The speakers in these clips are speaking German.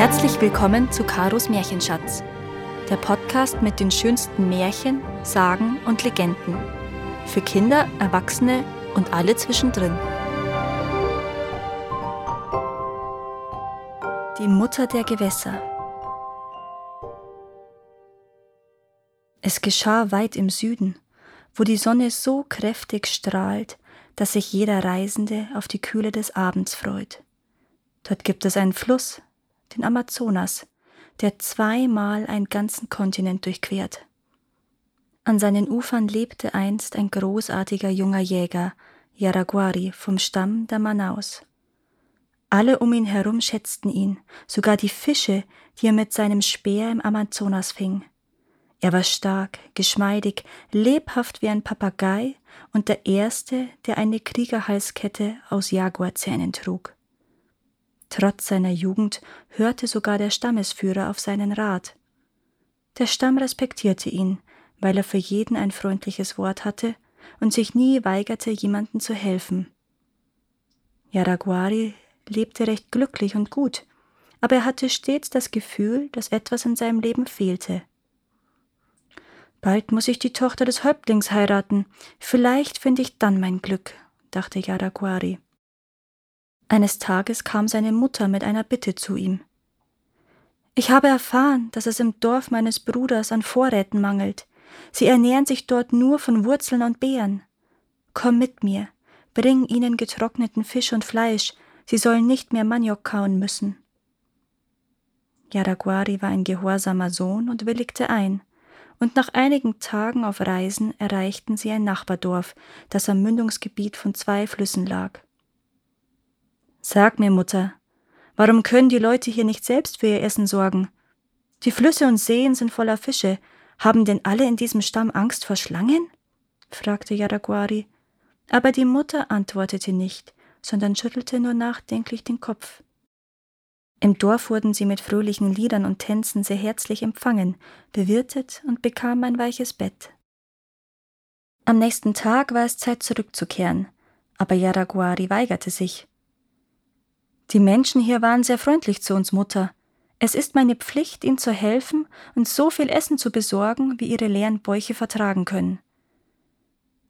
Herzlich willkommen zu Karos Märchenschatz, der Podcast mit den schönsten Märchen, Sagen und Legenden. Für Kinder, Erwachsene und alle zwischendrin. Die Mutter der Gewässer. Es geschah weit im Süden, wo die Sonne so kräftig strahlt, dass sich jeder Reisende auf die Kühle des Abends freut. Dort gibt es einen Fluss, den Amazonas, der zweimal einen ganzen Kontinent durchquert. An seinen Ufern lebte einst ein großartiger junger Jäger, Yaraguari vom Stamm der Manaus. Alle um ihn herum schätzten ihn, sogar die Fische, die er mit seinem Speer im Amazonas fing. Er war stark, geschmeidig, lebhaft wie ein Papagei und der Erste, der eine Kriegerhalskette aus Jaguarzähnen trug. Trotz seiner Jugend hörte sogar der Stammesführer auf seinen Rat. Der Stamm respektierte ihn, weil er für jeden ein freundliches Wort hatte und sich nie weigerte, jemanden zu helfen. Yaraguari lebte recht glücklich und gut, aber er hatte stets das Gefühl, dass etwas in seinem Leben fehlte. Bald muss ich die Tochter des Häuptlings heiraten. Vielleicht finde ich dann mein Glück, dachte Yaraguari. Eines Tages kam seine Mutter mit einer Bitte zu ihm. Ich habe erfahren, dass es im Dorf meines Bruders an Vorräten mangelt. Sie ernähren sich dort nur von Wurzeln und Beeren. Komm mit mir, bring ihnen getrockneten Fisch und Fleisch, sie sollen nicht mehr Maniok kauen müssen. Yaraguari war ein gehorsamer Sohn und willigte ein und nach einigen Tagen auf Reisen erreichten sie ein Nachbardorf, das am Mündungsgebiet von zwei Flüssen lag. Sag mir, Mutter, warum können die Leute hier nicht selbst für ihr Essen sorgen? Die Flüsse und Seen sind voller Fische. Haben denn alle in diesem Stamm Angst vor Schlangen? fragte Yaraguari. Aber die Mutter antwortete nicht, sondern schüttelte nur nachdenklich den Kopf. Im Dorf wurden sie mit fröhlichen Liedern und Tänzen sehr herzlich empfangen, bewirtet und bekamen ein weiches Bett. Am nächsten Tag war es Zeit zurückzukehren, aber Yaraguari weigerte sich. Die Menschen hier waren sehr freundlich zu uns, Mutter. Es ist meine Pflicht, ihnen zu helfen und so viel Essen zu besorgen, wie ihre leeren Bäuche vertragen können.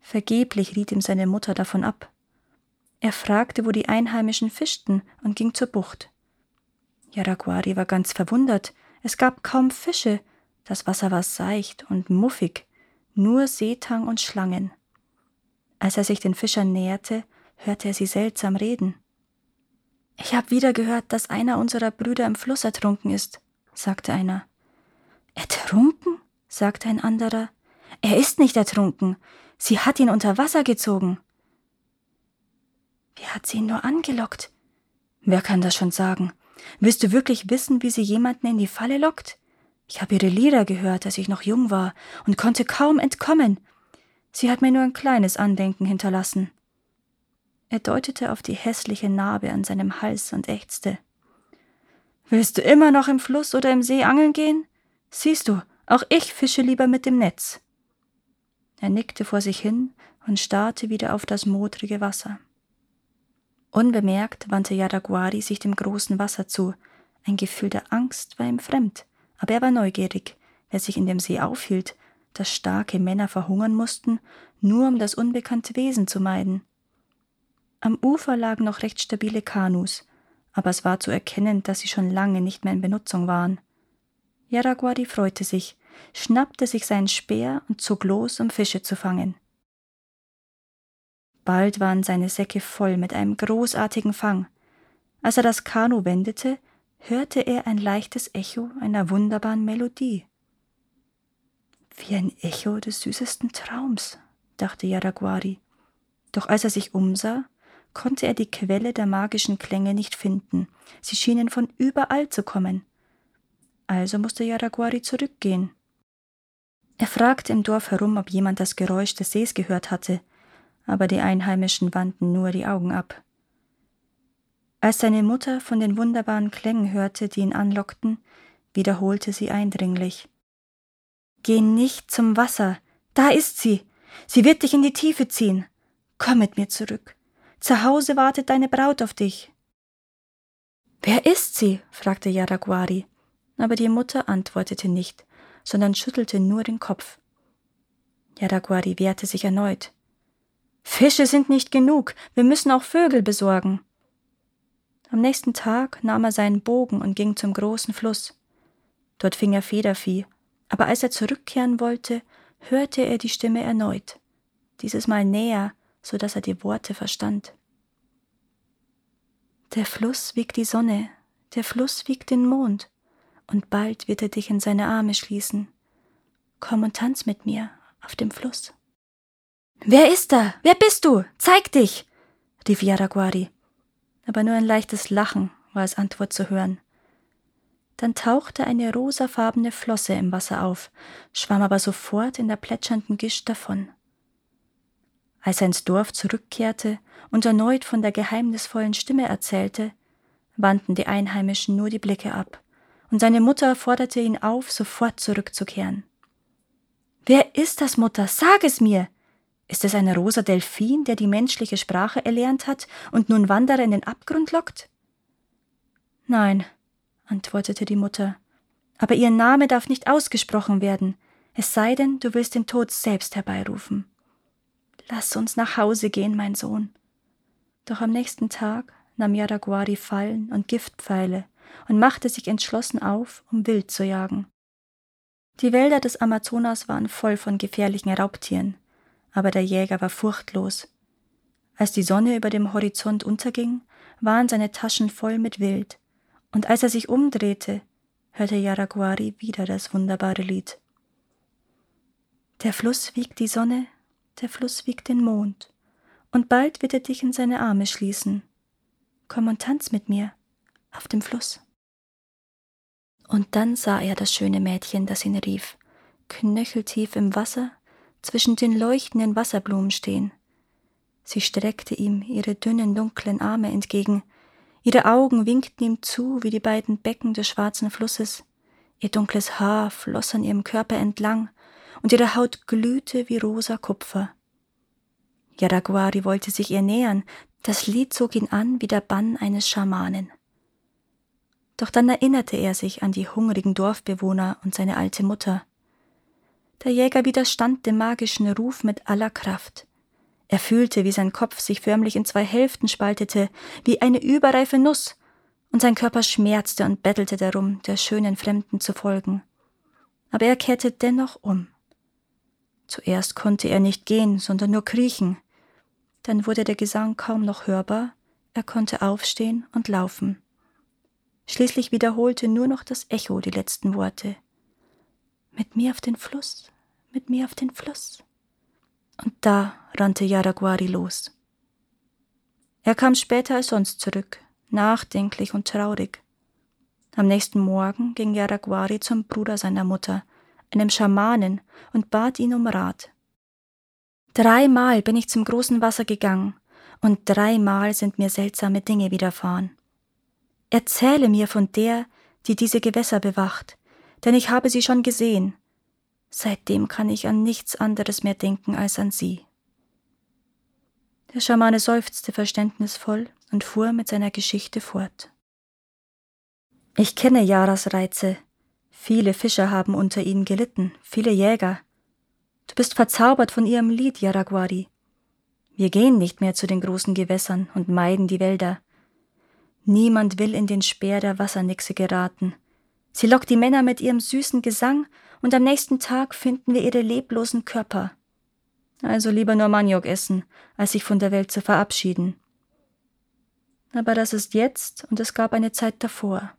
Vergeblich riet ihm seine Mutter davon ab. Er fragte, wo die Einheimischen fischten und ging zur Bucht. Yaraguari war ganz verwundert. Es gab kaum Fische. Das Wasser war seicht und muffig. Nur Seetang und Schlangen. Als er sich den Fischern näherte, hörte er sie seltsam reden. Ich habe wieder gehört, dass einer unserer Brüder im Fluss ertrunken ist, sagte einer. Ertrunken? sagte ein anderer. Er ist nicht ertrunken. Sie hat ihn unter Wasser gezogen. Wie hat sie ihn nur angelockt? Wer kann das schon sagen? Willst du wirklich wissen, wie sie jemanden in die Falle lockt? Ich habe ihre Lieder gehört, als ich noch jung war, und konnte kaum entkommen. Sie hat mir nur ein kleines Andenken hinterlassen. Er deutete auf die hässliche Narbe an seinem Hals und ächzte. Willst du immer noch im Fluss oder im See angeln gehen? Siehst du, auch ich fische lieber mit dem Netz. Er nickte vor sich hin und starrte wieder auf das modrige Wasser. Unbemerkt wandte Yaraguari sich dem großen Wasser zu. Ein Gefühl der Angst war ihm fremd, aber er war neugierig, wer sich in dem See aufhielt, dass starke Männer verhungern mussten, nur um das unbekannte Wesen zu meiden. Am Ufer lagen noch recht stabile Kanus, aber es war zu erkennen, dass sie schon lange nicht mehr in Benutzung waren. Yaraguari freute sich, schnappte sich seinen Speer und zog los, um Fische zu fangen. Bald waren seine Säcke voll mit einem großartigen Fang. Als er das Kanu wendete, hörte er ein leichtes Echo einer wunderbaren Melodie. Wie ein Echo des süßesten Traums, dachte Yaraguari. Doch als er sich umsah, konnte er die Quelle der magischen Klänge nicht finden. Sie schienen von überall zu kommen. Also musste Yaraguari zurückgehen. Er fragte im Dorf herum, ob jemand das Geräusch des Sees gehört hatte aber die Einheimischen wandten nur die Augen ab. Als seine Mutter von den wunderbaren Klängen hörte, die ihn anlockten, wiederholte sie eindringlich Geh nicht zum Wasser, da ist sie. Sie wird dich in die Tiefe ziehen. Komm mit mir zurück. Zu Hause wartet deine Braut auf dich. Wer ist sie? fragte Yaraguari, aber die Mutter antwortete nicht, sondern schüttelte nur den Kopf. Yaraguari wehrte sich erneut. Fische sind nicht genug, wir müssen auch Vögel besorgen. Am nächsten Tag nahm er seinen Bogen und ging zum großen Fluss. Dort fing er Federvieh, aber als er zurückkehren wollte, hörte er die Stimme erneut, dieses Mal näher, so dass er die Worte verstand. Der Fluss wiegt die Sonne, der Fluss wiegt den Mond, und bald wird er dich in seine Arme schließen. Komm und tanz mit mir auf dem Fluss. Wer ist da? Wer bist du? Zeig dich! rief Yaraguari. Aber nur ein leichtes Lachen war als Antwort zu hören. Dann tauchte eine rosafarbene Flosse im Wasser auf, schwamm aber sofort in der plätschernden Gischt davon. Als er ins Dorf zurückkehrte und erneut von der geheimnisvollen Stimme erzählte, wandten die Einheimischen nur die Blicke ab, und seine Mutter forderte ihn auf, sofort zurückzukehren. Wer ist das, Mutter? Sag es mir! Ist es ein rosa Delfin, der die menschliche Sprache erlernt hat und nun Wanderer in den Abgrund lockt? Nein, antwortete die Mutter, aber ihr Name darf nicht ausgesprochen werden, es sei denn, du willst den Tod selbst herbeirufen. Lass uns nach Hause gehen, mein Sohn. Doch am nächsten Tag nahm Yaraguari Fallen und Giftpfeile und machte sich entschlossen auf, um Wild zu jagen. Die Wälder des Amazonas waren voll von gefährlichen Raubtieren, aber der Jäger war furchtlos. Als die Sonne über dem Horizont unterging, waren seine Taschen voll mit Wild, und als er sich umdrehte, hörte Yaraguari wieder das wunderbare Lied. Der Fluss wiegt die Sonne, der Fluss wiegt den Mond, und bald wird er dich in seine Arme schließen. Komm und tanz mit mir auf dem Fluss. Und dann sah er das schöne Mädchen, das ihn rief, knöcheltief im Wasser zwischen den leuchtenden Wasserblumen stehen. Sie streckte ihm ihre dünnen, dunklen Arme entgegen, ihre Augen winkten ihm zu wie die beiden Becken des schwarzen Flusses, ihr dunkles Haar floss an ihrem Körper entlang, und ihre Haut glühte wie rosa Kupfer. Yaraguari wollte sich ihr nähern, das Lied zog ihn an wie der Bann eines Schamanen. Doch dann erinnerte er sich an die hungrigen Dorfbewohner und seine alte Mutter. Der Jäger widerstand dem magischen Ruf mit aller Kraft. Er fühlte, wie sein Kopf sich förmlich in zwei Hälften spaltete, wie eine überreife Nuss, und sein Körper schmerzte und bettelte darum, der schönen Fremden zu folgen. Aber er kehrte dennoch um. Zuerst konnte er nicht gehen, sondern nur kriechen. Dann wurde der Gesang kaum noch hörbar, er konnte aufstehen und laufen. Schließlich wiederholte nur noch das Echo die letzten Worte. Mit mir auf den Fluss, mit mir auf den Fluss. Und da rannte Yaraguari los. Er kam später als sonst zurück, nachdenklich und traurig. Am nächsten Morgen ging Yaraguari zum Bruder seiner Mutter, einem Schamanen, und bat ihn um Rat. Dreimal bin ich zum großen Wasser gegangen, und dreimal sind mir seltsame Dinge widerfahren. Erzähle mir von der, die diese Gewässer bewacht, denn ich habe sie schon gesehen. Seitdem kann ich an nichts anderes mehr denken als an sie. Der Schamane seufzte verständnisvoll und fuhr mit seiner Geschichte fort. Ich kenne Yaras Reize. Viele Fischer haben unter ihnen gelitten, viele Jäger. Du bist verzaubert von ihrem Lied, Yaraguari. Wir gehen nicht mehr zu den großen Gewässern und meiden die Wälder. Niemand will in den Speer der Wassernixe geraten. Sie lockt die Männer mit ihrem süßen Gesang, und am nächsten Tag finden wir ihre leblosen Körper. Also lieber nur Maniok essen, als sich von der Welt zu verabschieden. Aber das ist jetzt und es gab eine Zeit davor.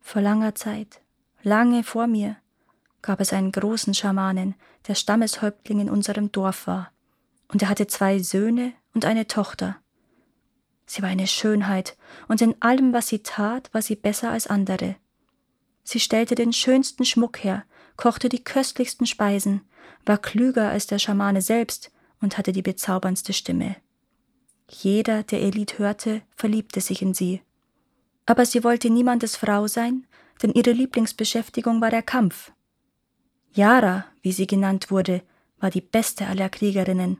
Vor langer Zeit, lange vor mir, gab es einen großen Schamanen, der Stammeshäuptling in unserem Dorf war, und er hatte zwei Söhne und eine Tochter. Sie war eine Schönheit, und in allem, was sie tat, war sie besser als andere. Sie stellte den schönsten Schmuck her, kochte die köstlichsten Speisen, war klüger als der Schamane selbst und hatte die bezauberndste Stimme. Jeder, der ihr Lied hörte, verliebte sich in sie. Aber sie wollte niemandes Frau sein, denn ihre Lieblingsbeschäftigung war der Kampf. Yara, wie sie genannt wurde, war die beste aller Kriegerinnen.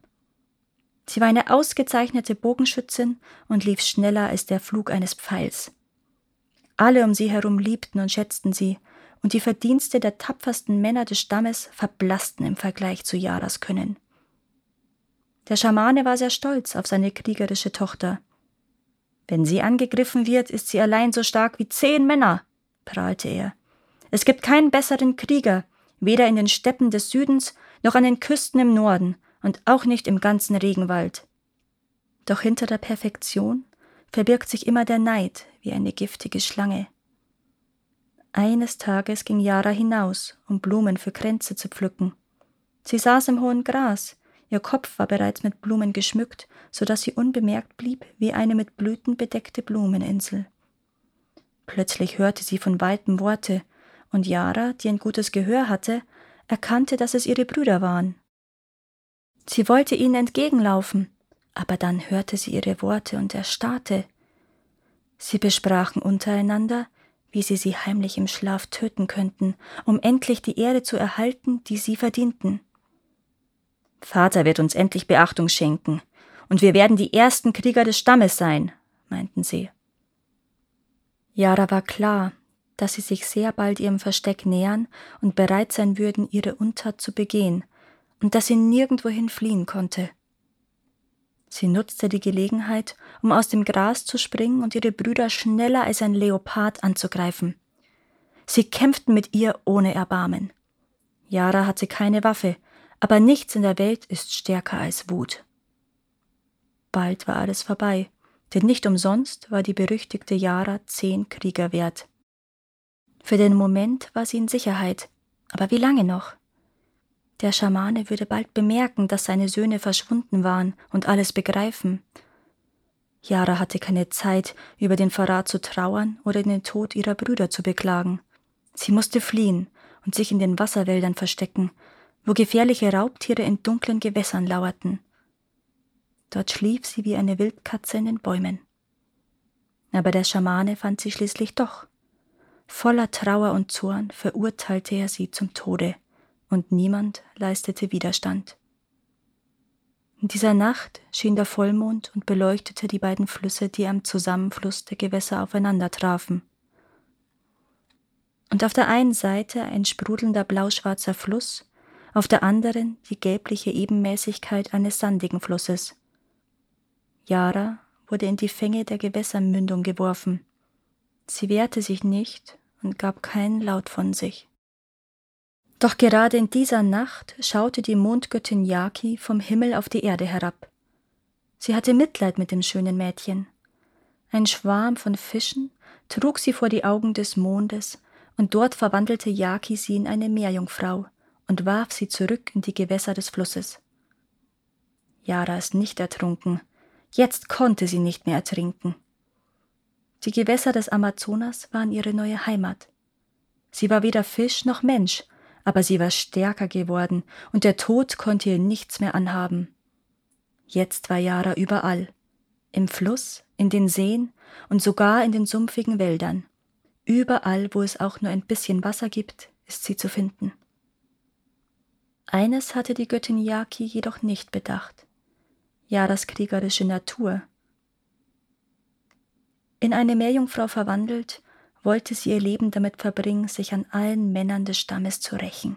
Sie war eine ausgezeichnete Bogenschützin und lief schneller als der Flug eines Pfeils. Alle um sie herum liebten und schätzten sie, und die Verdienste der tapfersten Männer des Stammes verblassten im Vergleich zu Yaras Können. Der Schamane war sehr stolz auf seine kriegerische Tochter. Wenn sie angegriffen wird, ist sie allein so stark wie zehn Männer, prahlte er. Es gibt keinen besseren Krieger, weder in den Steppen des Südens noch an den Küsten im Norden und auch nicht im ganzen Regenwald. Doch hinter der Perfektion verbirgt sich immer der Neid wie eine giftige Schlange. Eines Tages ging Yara hinaus, um Blumen für Kränze zu pflücken. Sie saß im hohen Gras, ihr Kopf war bereits mit Blumen geschmückt, so dass sie unbemerkt blieb wie eine mit Blüten bedeckte Blumeninsel. Plötzlich hörte sie von weitem Worte, und Yara, die ein gutes Gehör hatte, erkannte, dass es ihre Brüder waren. Sie wollte ihnen entgegenlaufen, aber dann hörte sie ihre Worte und erstarrte. Sie besprachen untereinander, wie sie sie heimlich im Schlaf töten könnten, um endlich die Ehre zu erhalten, die sie verdienten. Vater wird uns endlich Beachtung schenken, und wir werden die ersten Krieger des Stammes sein, meinten sie. Yara war klar, dass sie sich sehr bald ihrem Versteck nähern und bereit sein würden, ihre Untat zu begehen, und dass sie nirgendwohin fliehen konnte. Sie nutzte die Gelegenheit, um aus dem Gras zu springen und ihre Brüder schneller als ein Leopard anzugreifen. Sie kämpften mit ihr ohne Erbarmen. Yara hatte keine Waffe, aber nichts in der Welt ist stärker als Wut. Bald war alles vorbei, denn nicht umsonst war die berüchtigte Yara zehn Krieger wert. Für den Moment war sie in Sicherheit, aber wie lange noch? Der Schamane würde bald bemerken, dass seine Söhne verschwunden waren und alles begreifen. Yara hatte keine Zeit, über den Verrat zu trauern oder den Tod ihrer Brüder zu beklagen. Sie musste fliehen und sich in den Wasserwäldern verstecken, wo gefährliche Raubtiere in dunklen Gewässern lauerten. Dort schlief sie wie eine Wildkatze in den Bäumen. Aber der Schamane fand sie schließlich doch. Voller Trauer und Zorn verurteilte er sie zum Tode und niemand leistete Widerstand. In dieser Nacht schien der Vollmond und beleuchtete die beiden Flüsse, die am Zusammenfluss der Gewässer aufeinander trafen. Und auf der einen Seite ein sprudelnder blauschwarzer Fluss, auf der anderen die gelbliche Ebenmäßigkeit eines sandigen Flusses. Yara wurde in die Fänge der Gewässermündung geworfen. Sie wehrte sich nicht und gab keinen Laut von sich. Doch gerade in dieser Nacht schaute die Mondgöttin Yaki vom Himmel auf die Erde herab. Sie hatte Mitleid mit dem schönen Mädchen. Ein Schwarm von Fischen trug sie vor die Augen des Mondes, und dort verwandelte Yaki sie in eine Meerjungfrau und warf sie zurück in die Gewässer des Flusses. Yara ist nicht ertrunken, jetzt konnte sie nicht mehr ertrinken. Die Gewässer des Amazonas waren ihre neue Heimat. Sie war weder Fisch noch Mensch, aber sie war stärker geworden, und der Tod konnte ihr nichts mehr anhaben. Jetzt war Yara überall, im Fluss, in den Seen und sogar in den sumpfigen Wäldern. Überall, wo es auch nur ein bisschen Wasser gibt, ist sie zu finden. Eines hatte die Göttin Yaki jedoch nicht bedacht. Yaras kriegerische Natur. In eine Meerjungfrau verwandelt, wollte sie ihr Leben damit verbringen, sich an allen Männern des Stammes zu rächen.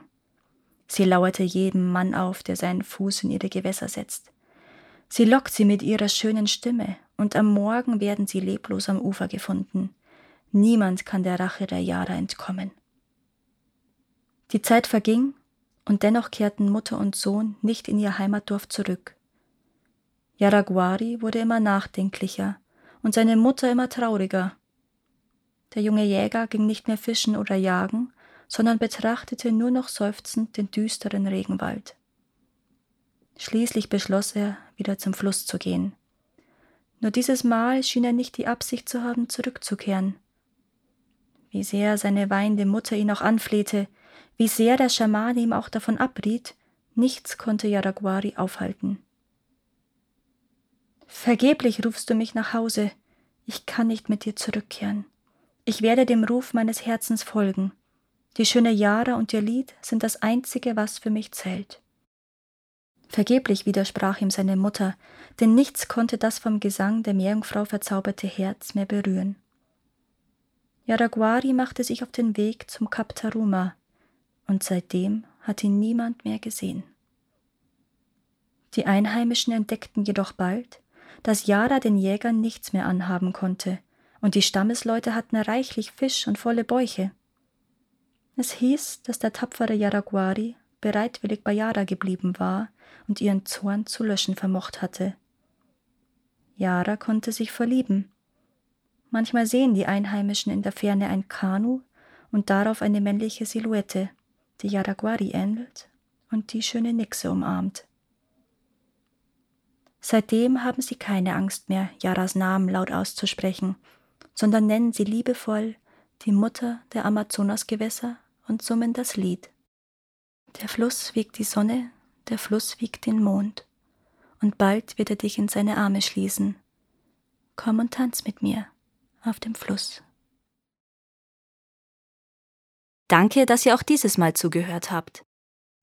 Sie lauerte jedem Mann auf, der seinen Fuß in ihre Gewässer setzt. Sie lockt sie mit ihrer schönen Stimme, und am Morgen werden sie leblos am Ufer gefunden. Niemand kann der Rache der Jara entkommen. Die Zeit verging, und dennoch kehrten Mutter und Sohn nicht in ihr Heimatdorf zurück. Yaraguari wurde immer nachdenklicher und seine Mutter immer trauriger. Der junge Jäger ging nicht mehr fischen oder jagen, sondern betrachtete nur noch seufzend den düsteren Regenwald. Schließlich beschloss er, wieder zum Fluss zu gehen. Nur dieses Mal schien er nicht die Absicht zu haben, zurückzukehren. Wie sehr seine weinende Mutter ihn auch anflehte, wie sehr der Schamane ihm auch davon abriet, nichts konnte Yaraguari aufhalten. Vergeblich rufst du mich nach Hause, ich kann nicht mit dir zurückkehren. Ich werde dem Ruf meines Herzens folgen. Die schöne Jara und ihr Lied sind das Einzige, was für mich zählt. Vergeblich widersprach ihm seine Mutter, denn nichts konnte das vom Gesang der Meerjungfrau verzauberte Herz mehr berühren. Yaraguari machte sich auf den Weg zum Kap Taruma, und seitdem hat ihn niemand mehr gesehen. Die Einheimischen entdeckten jedoch bald, dass Yara den Jägern nichts mehr anhaben konnte, und die Stammesleute hatten reichlich Fisch und volle Bäuche. Es hieß, dass der tapfere Yaraguari bereitwillig bei Yara geblieben war und ihren Zorn zu löschen vermocht hatte. Yara konnte sich verlieben. Manchmal sehen die Einheimischen in der Ferne ein Kanu und darauf eine männliche Silhouette, die Yaraguari ähnelt und die schöne Nixe umarmt. Seitdem haben sie keine Angst mehr, Yaras Namen laut auszusprechen, sondern nennen sie liebevoll die Mutter der Amazonasgewässer und summen das Lied. Der Fluss wiegt die Sonne, der Fluss wiegt den Mond, und bald wird er dich in seine Arme schließen. Komm und tanz mit mir auf dem Fluss. Danke, dass ihr auch dieses Mal zugehört habt.